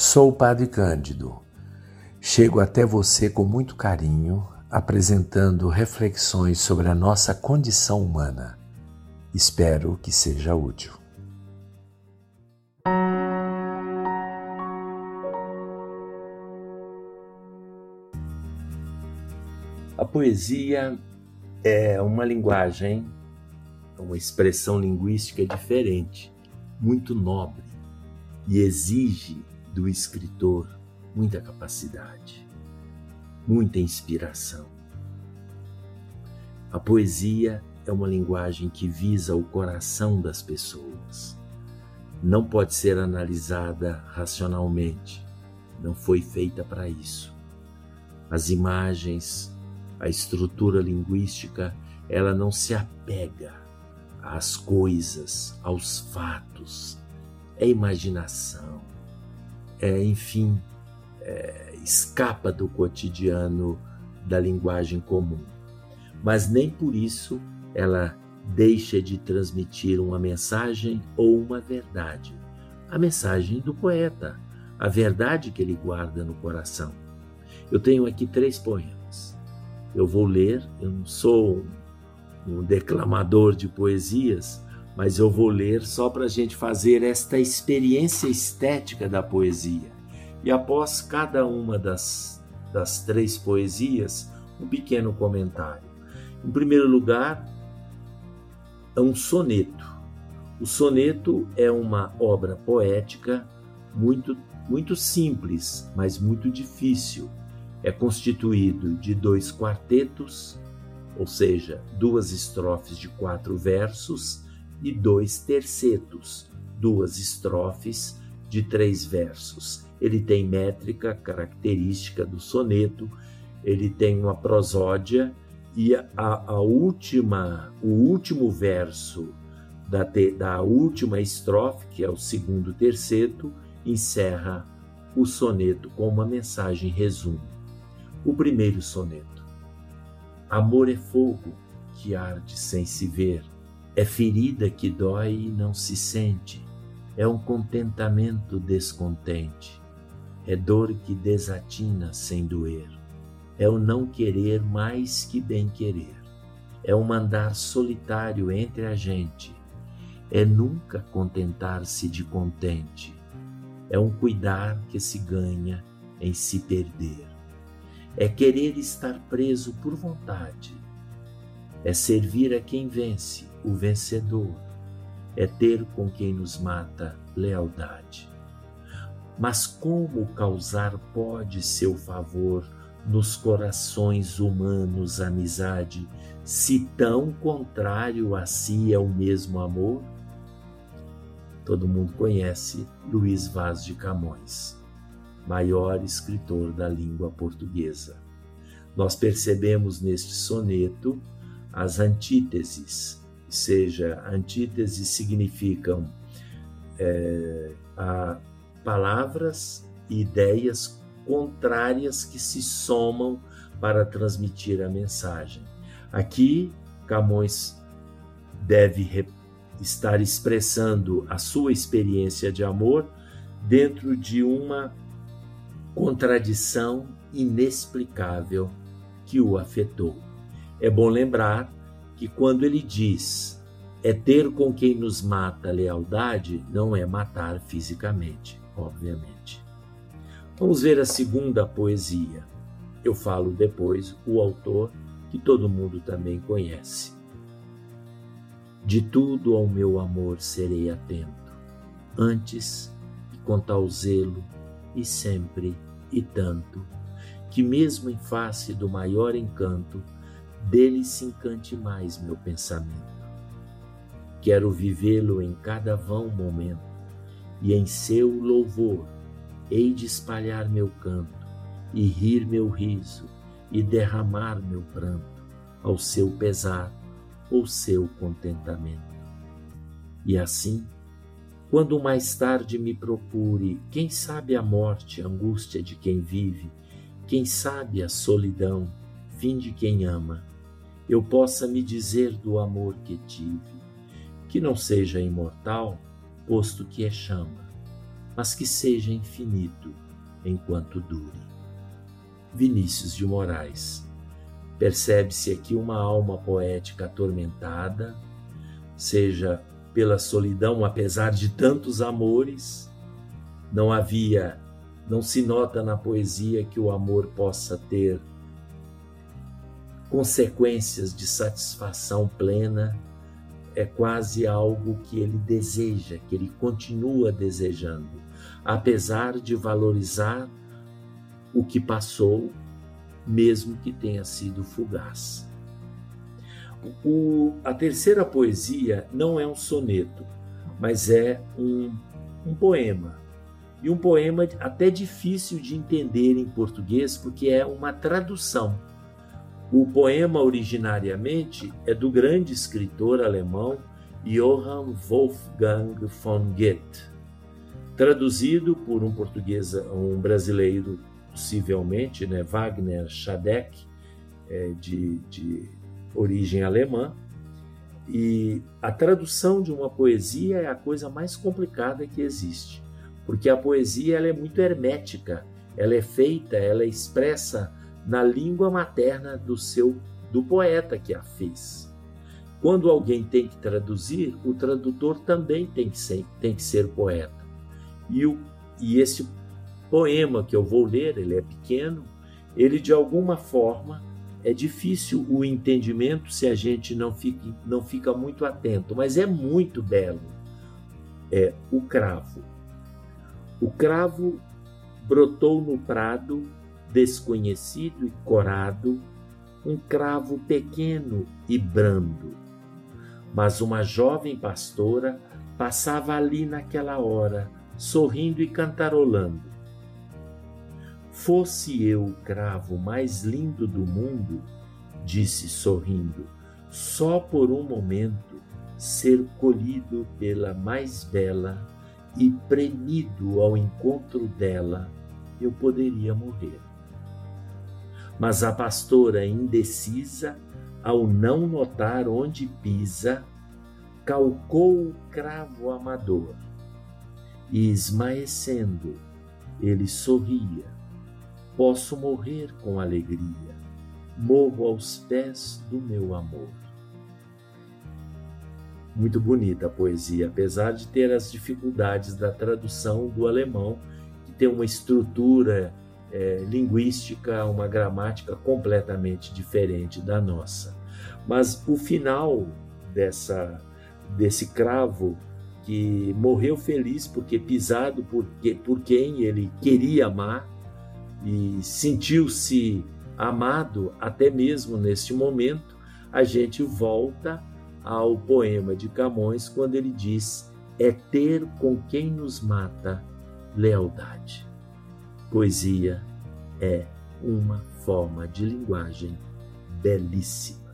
Sou o Padre Cândido. Chego até você com muito carinho, apresentando reflexões sobre a nossa condição humana. Espero que seja útil. A poesia é uma linguagem, uma expressão linguística diferente, muito nobre e exige do escritor muita capacidade, muita inspiração. A poesia é uma linguagem que visa o coração das pessoas. Não pode ser analisada racionalmente, não foi feita para isso. As imagens, a estrutura linguística, ela não se apega às coisas, aos fatos. É imaginação, é, enfim, é, escapa do cotidiano da linguagem comum. Mas nem por isso ela deixa de transmitir uma mensagem ou uma verdade. A mensagem do poeta, a verdade que ele guarda no coração. Eu tenho aqui três poemas. Eu vou ler, eu não sou um declamador de poesias, mas eu vou ler só para a gente fazer esta experiência estética da poesia. E após cada uma das, das três poesias, um pequeno comentário. Em primeiro lugar, é um soneto. O soneto é uma obra poética muito, muito simples, mas muito difícil. É constituído de dois quartetos, ou seja, duas estrofes de quatro versos, e dois tercetos, duas estrofes de três versos. Ele tem métrica característica do soneto, ele tem uma prosódia e a, a última, o último verso da, te, da última estrofe, que é o segundo terceto, encerra o soneto com uma mensagem resumo. O primeiro soneto. Amor é fogo que arde sem se ver, é ferida que dói e não se sente, é um contentamento descontente, é dor que desatina sem doer. É o não querer mais que bem querer, é o mandar solitário entre a gente, é nunca contentar-se de contente, é um cuidar que se ganha em se perder, é querer estar preso por vontade, é servir a quem vence, o vencedor, é ter com quem nos mata lealdade. Mas como causar pode seu favor nos corações humanos amizade, se tão contrário a si é o mesmo amor? Todo mundo conhece Luiz Vaz de Camões, maior escritor da língua portuguesa. Nós percebemos neste soneto as antíteses, seja, antíteses significam é, palavras e ideias contrárias que se somam para transmitir a mensagem. Aqui, Camões deve estar expressando a sua experiência de amor dentro de uma contradição inexplicável que o afetou. É bom lembrar que quando ele diz é ter com quem nos mata lealdade, não é matar fisicamente, obviamente. Vamos ver a segunda poesia. Eu falo depois o autor, que todo mundo também conhece. De tudo ao meu amor serei atento, antes e com tal zelo, e sempre e tanto, que mesmo em face do maior encanto, dele se encante mais meu pensamento. Quero vivê-lo em cada vão momento, e em seu louvor hei de espalhar meu canto, e rir meu riso, e derramar meu pranto, ao seu pesar ou seu contentamento. E assim, quando mais tarde me procure, quem sabe a morte, a angústia de quem vive, quem sabe a solidão, fim de quem ama, eu possa me dizer do amor que tive, que não seja imortal, posto que é chama mas que seja infinito enquanto dure. Vinícius de Moraes. Percebe-se aqui uma alma poética atormentada, seja pela solidão, apesar de tantos amores, não havia, não se nota na poesia que o amor possa ter consequências de satisfação plena, é quase algo que ele deseja, que ele continua desejando, apesar de valorizar o que passou, mesmo que tenha sido fugaz. O, a terceira poesia não é um soneto, mas é um, um poema. E um poema até difícil de entender em português, porque é uma tradução. O poema originariamente é do grande escritor alemão Johann Wolfgang von Goethe, traduzido por um português, um brasileiro possivelmente, né, Wagner Schadeck, é, de, de origem alemã. E a tradução de uma poesia é a coisa mais complicada que existe, porque a poesia ela é muito hermética, ela é feita, ela é expressa na língua materna do seu do poeta que a fez. Quando alguém tem que traduzir, o tradutor também tem que ser, tem que ser poeta. E, o, e esse poema que eu vou ler, ele é pequeno, ele de alguma forma é difícil o entendimento se a gente não fica, não fica muito atento, mas é muito belo. É o cravo. O cravo brotou no prado, desconhecido e corado, um cravo pequeno e brando. Mas uma jovem pastora passava ali naquela hora, sorrindo e cantarolando. Fosse eu o cravo mais lindo do mundo, disse sorrindo, só por um momento ser colhido pela mais bela e premido ao encontro dela, eu poderia morrer. Mas a pastora indecisa, ao não notar onde pisa, calcou o cravo amador. E, esmaecendo, ele sorria. Posso morrer com alegria, morro aos pés do meu amor. Muito bonita a poesia, apesar de ter as dificuldades da tradução do alemão, que tem uma estrutura é, linguística, uma gramática completamente diferente da nossa. Mas o final dessa, desse cravo que morreu feliz porque pisado por, por quem ele queria amar, e sentiu-se amado até mesmo neste momento, a gente volta ao poema de Camões quando ele diz: é ter com quem nos mata lealdade. Poesia é uma forma de linguagem belíssima.